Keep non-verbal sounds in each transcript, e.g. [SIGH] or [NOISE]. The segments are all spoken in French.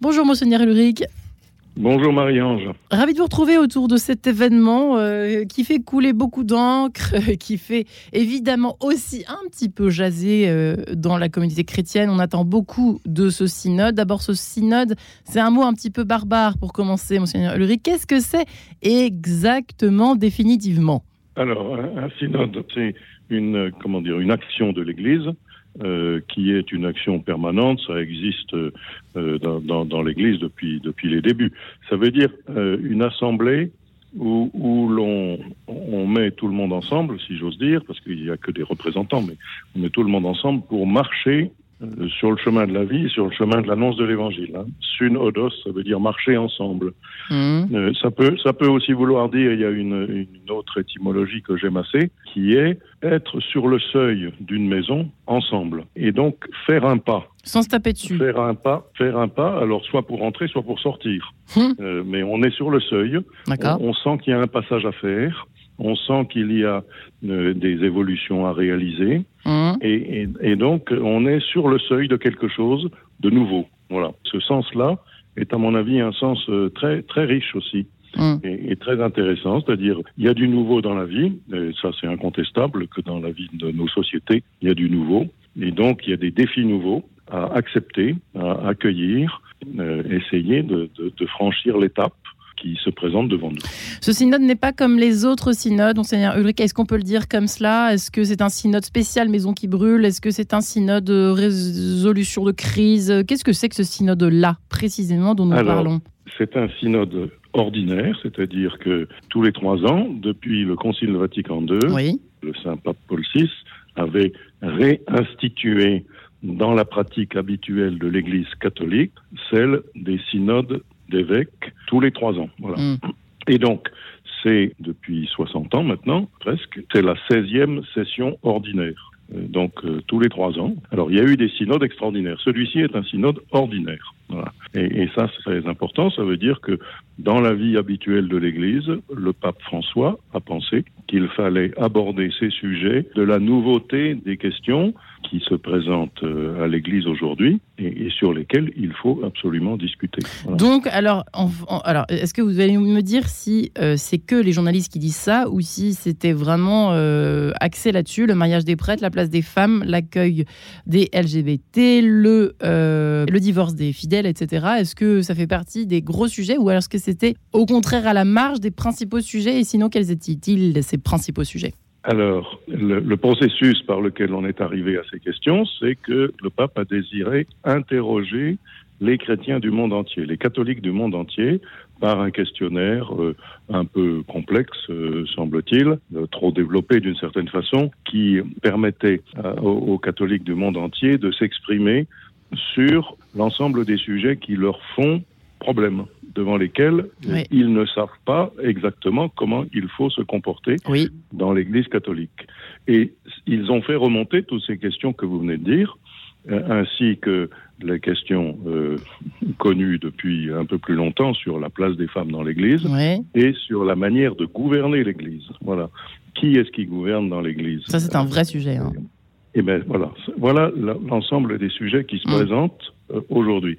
Bonjour Monseigneur Ulrich. Bonjour Marie-Ange. Ravi de vous retrouver autour de cet événement euh, qui fait couler beaucoup d'encre, [LAUGHS] qui fait évidemment aussi un petit peu jaser euh, dans la communauté chrétienne. On attend beaucoup de ce synode. D'abord, ce synode, c'est un mot un petit peu barbare pour commencer, Monseigneur Ulrich. Qu'est-ce que c'est exactement, définitivement? Alors, un, un synode, c'est une, comment dire, une action de l'Église euh, qui est une action permanente. Ça existe euh, dans, dans, dans l'Église depuis, depuis les débuts. Ça veut dire euh, une assemblée où, où l'on on met tout le monde ensemble, si j'ose dire, parce qu'il n'y a que des représentants, mais on met tout le monde ensemble pour marcher euh, sur le chemin de la vie, sur le chemin de l'annonce de l'Évangile. Hein. Sun odos, ça veut dire marcher ensemble. Mmh. Euh, ça peut, ça peut aussi vouloir dire, il y a une, une autre étymologie que j'aime assez, qui est être sur le seuil d'une maison ensemble. Et donc faire un pas. Sans se taper dessus. Faire un pas, faire un pas, alors soit pour entrer, soit pour sortir. Mmh. Euh, mais on est sur le seuil. D'accord. On, on sent qu'il y a un passage à faire. On sent qu'il y a euh, des évolutions à réaliser. Mmh. Et, et, et donc, on est sur le seuil de quelque chose de nouveau. Voilà. Ce sens-là est, à mon avis, un sens euh, très, très riche aussi. Mmh. Et, et très intéressant, c'est-à-dire il y a du nouveau dans la vie, et ça c'est incontestable que dans la vie de nos sociétés, il y a du nouveau, et donc il y a des défis nouveaux à accepter, à accueillir, euh, essayer de, de, de franchir l'étape qui se présente devant nous. Ce synode n'est pas comme les autres synodes, Monseigneur Ulrich. Est-ce qu'on peut le dire comme cela? Est-ce que c'est un synode spécial Maison qui brûle? Est-ce que c'est un synode de résolution de crise? Qu'est-ce que c'est que ce synode-là, précisément, dont nous Alors, parlons? C'est un synode ordinaire, c'est-à-dire que tous les trois ans, depuis le Concile Vatican II, Oui. le Saint Pape Paul VI avait réinstitué dans la pratique habituelle de l'Église catholique celle des synodes d'évêques tous les trois ans. Voilà. Mm. Et donc, c'est depuis 60 ans maintenant, presque, c'est la 16e session ordinaire. Euh, Donc, euh, tous les trois ans. Alors, il y a eu des synodes extraordinaires. Celui-ci est un synode ordinaire. Voilà. Et, et ça, c'est très important. Ça veut dire que dans la vie habituelle de l'Église, le pape François a pensé qu'il fallait aborder ces sujets de la nouveauté des questions qui se présentent euh, à l'Église aujourd'hui et, sur lesquelles il faut absolument discuter. Donc, alors, alors est-ce que vous allez me dire si euh, c'est que les journalistes qui disent ça ou si c'était vraiment euh, axé là-dessus, le mariage des prêtres, la place des femmes, l'accueil des LGBT, le, euh, le divorce des fidèles, etc. Est-ce que ça fait partie des gros sujets ou alors est-ce que c'était au contraire à la marge des principaux sujets et sinon quels étaient-ils ces principaux sujets? Alors, le, processus par lequel on est arrivé à ces questions, c'est que le pape a désiré interroger les chrétiens du monde entier, les catholiques du monde entier, par un questionnaire euh, un peu complexe, euh, semble-t-il, euh, trop développé d'une certaine façon, qui permettait aux catholiques du monde entier de s'exprimer sur l'ensemble des sujets qui leur font problème, devant lesquels Oui. ils ne savent pas exactement comment il faut se comporter Oui. dans l'Église catholique. Et ils ont fait remonter toutes ces questions que vous venez de dire, euh, ainsi que les questions euh, [LAUGHS] connues depuis un peu plus longtemps sur la place des femmes dans l'Église et sur la manière de gouverner l'Église. Voilà. Qui est-ce qui gouverne dans l'Église? Ça, c'est un vrai sujet. hein. et ben voilà, voilà la- l'ensemble des sujets qui se Mm. présentent euh, aujourd'hui.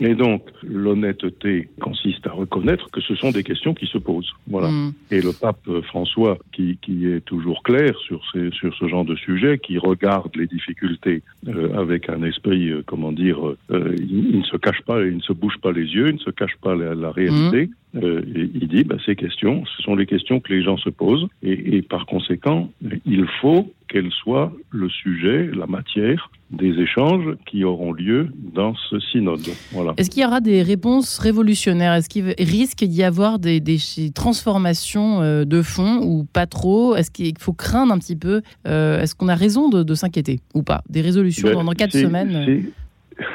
Et donc, l'honnêteté consiste à reconnaître que ce sont des questions qui se posent. Voilà. Mm. Et le pape euh, François, qui, qui est toujours clair sur, ces, sur ce genre de sujet, qui regarde les difficultés euh, avec un esprit, euh, comment dire, euh, euh, il, il ne se cache pas, il ne se bouge pas les yeux, il ne se cache pas la, la réalité. Euh, et il dit, bah, ces questions, ce sont les questions que les gens se posent, et, et par conséquent, il faut qu'elles soient le sujet, la matière des échanges qui auront lieu dans ce synode. Voilà. Est-ce qu'il y aura des réponses révolutionnaires? Est-ce qu'il risque d'y avoir des, des transformations euh, de fond ou pas trop? Est-ce qu'il faut craindre un petit peu euh, Est-ce qu'on a raison de, de s'inquiéter ou pas? Des résolutions Ben, dans, quatre semaines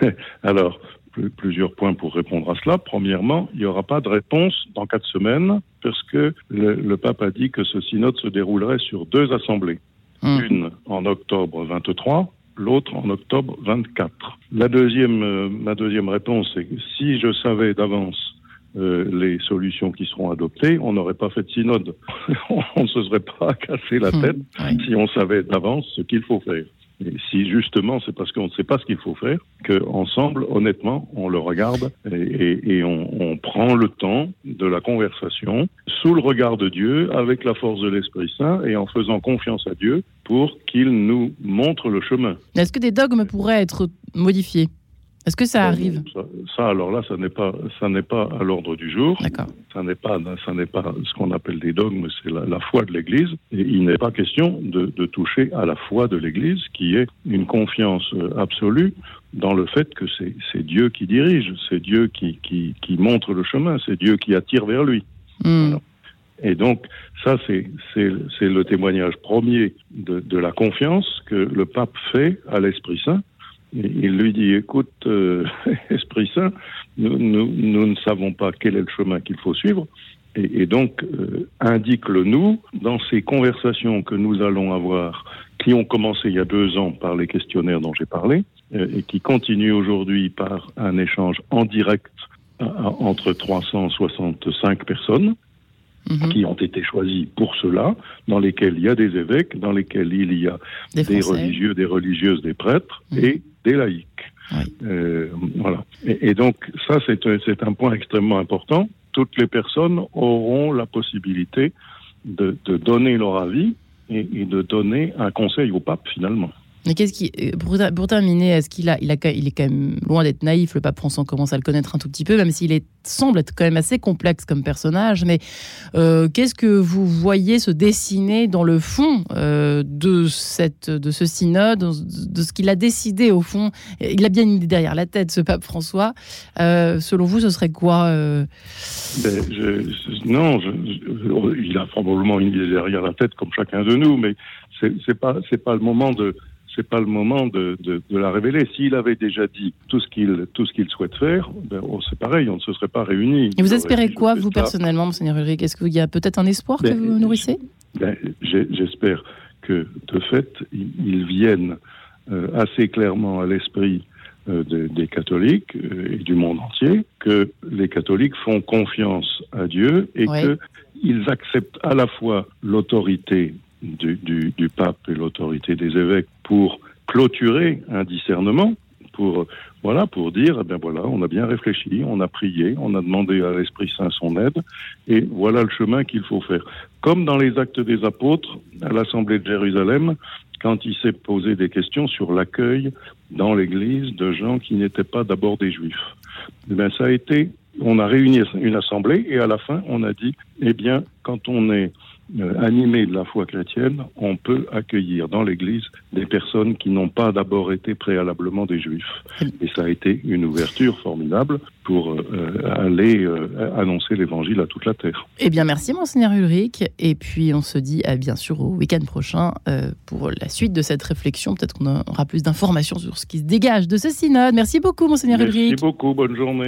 euh, [LAUGHS] Alors, plus- plusieurs points pour répondre à cela. Premièrement, il n'y aura pas de réponse dans quatre semaines parce que le, le pape a dit que ce synode se déroulerait sur deux assemblées. Hum, Une en octobre 23, l'autre en octobre 24. La deuxième, euh, ma deuxième réponse, c'est que si je savais d'avance euh, les solutions qui seront adoptées, on n'aurait pas fait de synode. [LAUGHS] on ne se serait pas cassé la hum, tête si on savait d'avance ce qu'il faut faire. Si justement c'est parce qu'on ne sait pas ce qu'il faut faire, qu'ensemble, honnêtement, on le regarde et, et, on, on, prend le temps de la conversation sous le regard de Dieu, avec la force de l'Esprit Saint et en faisant confiance à Dieu pour qu'il nous montre le chemin. Est-ce que des dogmes pourraient être modifiés? Est-ce que ça arrive ça, alors là, ça n'est pas, ça n'est pas à l'ordre du jour. D'accord. Ça n'est pas, ça n'est pas ce qu'on appelle des dogmes, c'est la, foi de l'Église. Et il n'est pas question de, de, toucher à la foi de l'Église, qui est une confiance euh, absolue dans le fait que c'est Dieu qui dirige, c'est Dieu qui, qui, qui, montre le chemin, c'est Dieu qui attire vers lui. Hmm. Et donc, ça, c'est le témoignage premier de, de la confiance que le pape fait à l'Esprit Saint il lui dit, écoute, euh, [LAUGHS] Esprit Saint, nous, nous, ne savons pas quel est le chemin qu'il faut suivre, et, donc euh, indique-le nous dans ces conversations que nous allons avoir, qui ont commencé il y a deux ans par les questionnaires dont j'ai parlé, euh, et qui continuent aujourd'hui par un échange en direct entre 365 personnes. Mhm. qui ont été choisis pour cela, dans lesquels il y a des évêques, dans lesquels il y a des, religieux, des religieuses, des prêtres mhm. et des laïcs. Euh, voilà. Et, et, donc ça, c'est un point extrêmement important. Toutes les personnes auront la possibilité de, de donner leur avis et, et de donner un conseil au pape finalement. Mais qu'est-ce qui, euh, pour, terminer, est-ce qu'il a, il est quand même loin d'être naïf. Le pape François commence à le connaître un tout petit peu, même s'il semble être quand même assez complexe comme personnage. Mais euh, qu'est-ce que vous voyez se dessiner dans le fond euh, de cette, de ce synode, de ce qu'il a décidé au fond? Il a bien une idée derrière la tête, ce pape François. selon vous, ce serait quoi ben, Non, il a probablement une idée derrière la tête, comme chacun de nous, mais c'est pas, c'est pas le moment de c'est pas le moment de, de, de la révéler. S'il avait déjà dit tout ce qu'il tout ce qu'il souhaite faire, ben, oh, c'est pareil, on ne se serait pas réunis. Et vous espérez quoi, vous personnellement, Monseigneur Ulrich? Est-ce qu'il y a peut-être un espoir que ben, vous nourrissez? ben, J'espère que de fait, ils viennent euh, assez clairement à l'esprit euh, des catholiques euh, et du monde entier, que les catholiques font confiance à Dieu et qu'ils acceptent à la fois l'autorité du, du, du pape et l'autorité des évêques pour clôturer un discernement, pour voilà, pour dire, eh bien voilà, on a bien réfléchi, on a prié, on a demandé à l'Esprit Saint son aide, et voilà le chemin qu'il faut faire. Comme dans les actes des apôtres, à l'Assemblée de Jérusalem, quand il s'est posé des questions sur l'accueil dans l'Église de gens qui n'étaient pas d'abord des Juifs. Eh bien, ça a été, on a réuni une assemblée et à la fin, on a dit, eh bien, quand on est animé de la foi chrétienne, on peut accueillir dans l'Église des personnes qui n'ont pas d'abord été préalablement des Juifs. Et ça a été une ouverture formidable pour euh, aller euh, annoncer l'Évangile à toute la terre. Eh bien, merci Monseigneur Ulrich. Et puis, on se dit à bien sûr au week-end prochain pour la suite de cette réflexion. Peut-être qu'on aura plus d'informations sur ce qui se dégage de ce synode. Merci beaucoup, Monseigneur Ulrich. Merci beaucoup. Bonne journée.